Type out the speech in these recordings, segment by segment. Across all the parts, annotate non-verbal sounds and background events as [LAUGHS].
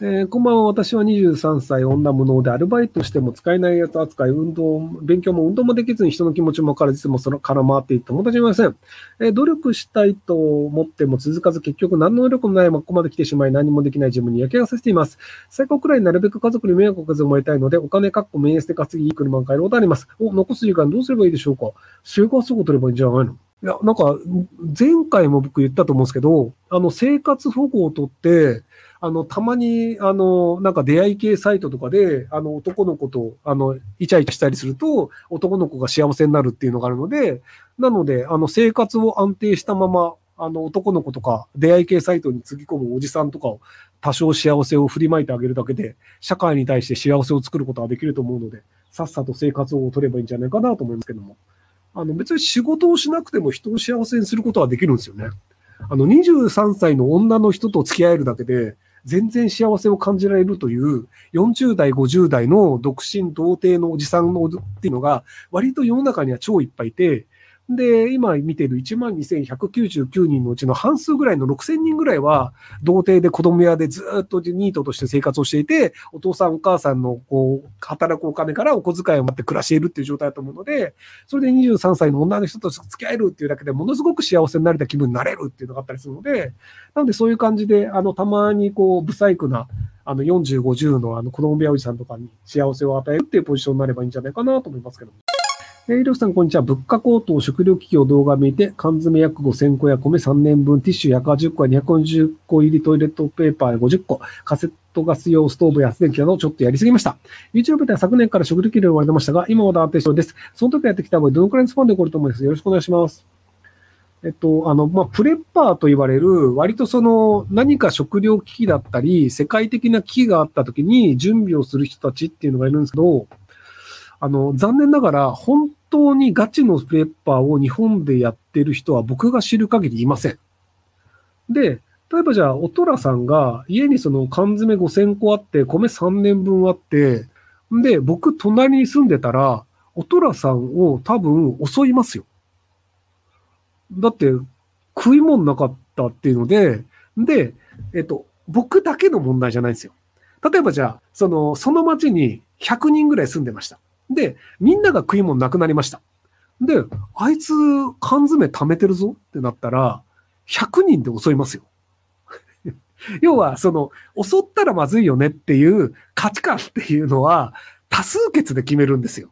えー、こんばんは。私は23歳、女無能でアルバイトしても使えないやつ扱い、運動、勉強も運動もできずに人の気持ちもからずもその空回っていって友達いません。えー、努力したいと思っても続かず結局何の努力もないまここまで来てしまい何もできない自分に焼けがさせています。最高くらいなるべく家族に迷惑をかけず思いたいので、お金かっこメンスで稼ぎいい車を買えることあります。お、残す時間どうすればいいでしょうか？生活保護取ればいいんじゃないの？いや、なんか、前回も僕言ったと思うんですけど、あの、生活保護を取って、あの、たまに、あの、なんか出会い系サイトとかで、あの、男の子と、あの、イチャイチャしたりすると、男の子が幸せになるっていうのがあるので、なので、あの、生活を安定したまま、あの、男の子とか、出会い系サイトにつぎ込むおじさんとかを、多少幸せを振りまいてあげるだけで、社会に対して幸せを作ることができると思うので、さっさと生活を取ればいいんじゃないかなと思いますけども。あの、別に仕事をしなくても人を幸せにすることはできるんですよね。あの、23歳の女の人と付き合えるだけで、全然幸せを感じられるという、40代、50代の独身、童貞のおじさんのっていうのが、割と世の中には超いっぱいいて、で、今見てる12,199人のうちの半数ぐらいの6000人ぐらいは、童貞で子供屋でずっとニートとして生活をしていて、お父さんお母さんのこう、働くお金からお小遣いを待って暮らしているっていう状態だと思うので、それで23歳の女の人と付き合えるっていうだけでものすごく幸せになれた気分になれるっていうのがあったりするので、なのでそういう感じで、あの、たまにこう、不細工な、あの、40、50のあの、子供部屋おじさんとかに幸せを与えるっていうポジションになればいいんじゃないかなと思いますけども。えー、りょうさん、こんにちは。物価高騰、食料危機を動画見て、缶詰約5000個や米3年分、ティッシュ180個や240個入りトイレットペーパー50個、カセットガス用ストーブや発電機などちょっとやりすぎました。YouTube では昨年から食料危機で言われてましたが、今は安定症です。その時やってきた場合、どのくらいのスパンで起こると思いますよろしくお願いします。えっと、あの、まあ、プレッパーと言われる、割とその、何か食料危機だったり、世界的な危機があった時に準備をする人たちっていうのがいるんですけど、あの、残念ながら、本当にガチのプレッパーを日本でやってる人は僕が知る限りいません。で、例えばじゃあ、おとらさんが家にその缶詰5000個あって、米3年分あって、で、僕隣に住んでたら、おとらさんを多分襲いますよ。だって、食い物なかったっていうので、で、えっと、僕だけの問題じゃないんですよ。例えばじゃあ、その、その町に100人ぐらい住んでました。で、みんなが食い物なくなりました。で、あいつ缶詰貯めてるぞってなったら、100人で襲いますよ。[LAUGHS] 要は、その、襲ったらまずいよねっていう価値観っていうのは、多数決で決めるんですよ。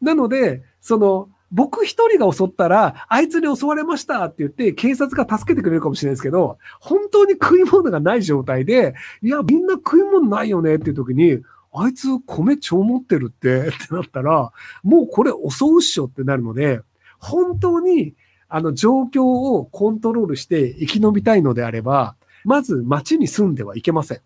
なので、その、僕一人が襲ったら、あいつに襲われましたって言って、警察が助けてくれるかもしれないですけど、本当に食い物がない状態で、いや、みんな食い物ないよねっていう時に、あいつ米超持ってるって [LAUGHS] ってなったら、もうこれ襲うっしょってなるので、本当にあの状況をコントロールして生き延びたいのであれば、まず街に住んではいけません。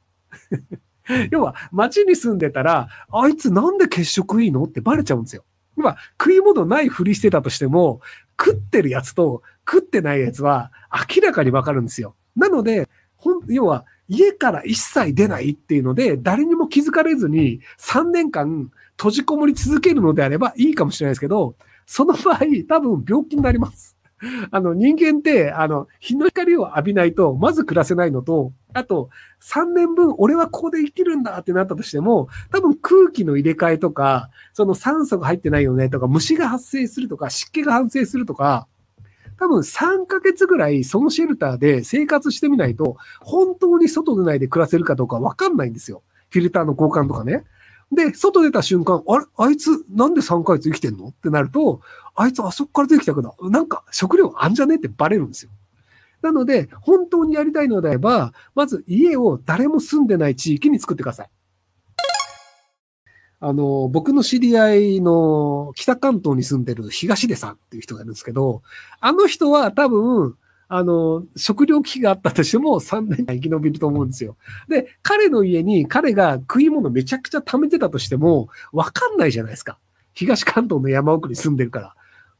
[LAUGHS] 要は、街に住んでたら、あいつなんで血色いいのってバレちゃうんですよ。今、食い物ないふりしてたとしても、食ってるやつと食ってないやつは明らかにわかるんですよ。なので、ほん、要は、家から一切出ないっていうので、誰にも気づかれずに3年間閉じこもり続けるのであればいいかもしれないですけど、その場合、多分病気になります。あの、人間って、あの、日の光を浴びないと、まず暮らせないのと、あと、3年分、俺はここで生きるんだってなったとしても、多分空気の入れ替えとか、その酸素が入ってないよねとか、虫が発生するとか、湿気が発生するとか、多分3ヶ月ぐらいそのシェルターで生活してみないと、本当に外でないで暮らせるかどうかわかんないんですよ。フィルターの交換とかね。で、外出た瞬間、あれ？あいつなんで3ヶ月生きてんの？ってなると、あいつあそこから出てきたけど、なんか食料あんじゃね？ってバレるんですよ。なので、本当にやりたいのであれば、まず家を誰も住んでない地域に作ってください。あの、僕の知り合いの北関東に住んでる東出さんっていう人がいるんですけど、あの人は多分、あの、食料危機があったとしても3年間生き延びると思うんですよ。で、彼の家に彼が食い物めちゃくちゃ貯めてたとしても、わかんないじゃないですか。東関東の山奥に住んでるから。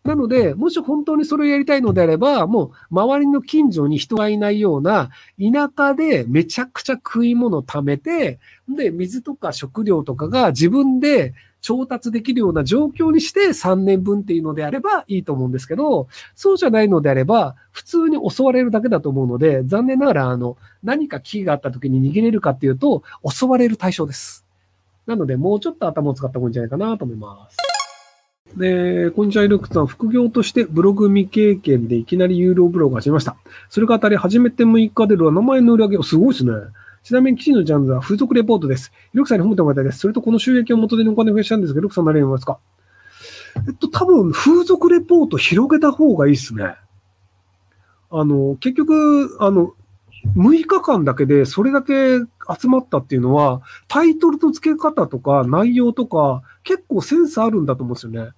なので、もし本当にそれをやりたいのであれば、もう周りの近所に人がいないような田舎でめちゃくちゃ食い物を貯めて、で、水とか食料とかが自分で調達できるような状況にして3年分っていうのであればいいと思うんですけど、そうじゃないのであれば、普通に襲われるだけだと思うので、残念ながら、あの、何か危機があった時に逃げれるかっていうと、襲われる対象です。なので、もうちょっと頭を使った方がいいんじゃないかなと思います。で、こんにちは、ルクさん。副業としてブログ未経験でいきなり有料ブログを始めました。それが当たり、初めて6日で7万円の売り上げ、すごいですね。ちなみに記事のジャンルは風俗レポートです。ルクさんに褒めてもらいたいです。それとこの収益を元手にお金を増やしたんですけど、ルクさん何を思いますか？えっと、多分、風俗レポート広げた方がいいですね。あの、結局、あの、6日間だけでそれだけ集まったっていうのは、タイトルの付け方とか内容とか、結構センスあるんだと思うんですよね。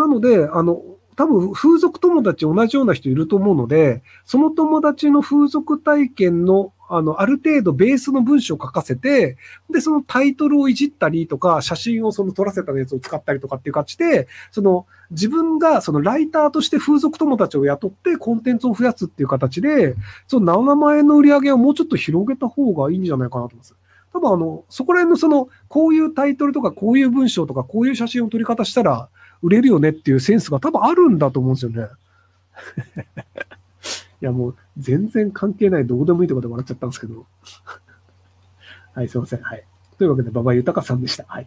なので、あの、多分風俗友達同じような人いると思うので、その友達の風俗体験のあの、ある程度ベースの文章を書かせて、で、そのタイトルをいじったりとか、写真をその撮らせたやつを使ったりとかっていう感じで、その自分がそのライターとして風俗友達を雇ってコンテンツを増やすっていう形で、その7万円の売り上げをもうちょっと広げた方がいいんじゃないかなと思います。多分あの、そこら辺のその、こういうタイトルとか、こういう文章とか、こういう写真を撮り方したら売れるよねっていうセンスが多分あるんだと思うんですよね。[LAUGHS] いや、もう全然関係ない、どうでもいいところで笑っちゃったんですけど。はい、すいません。はい。というわけで、馬場豊さんでした。はい。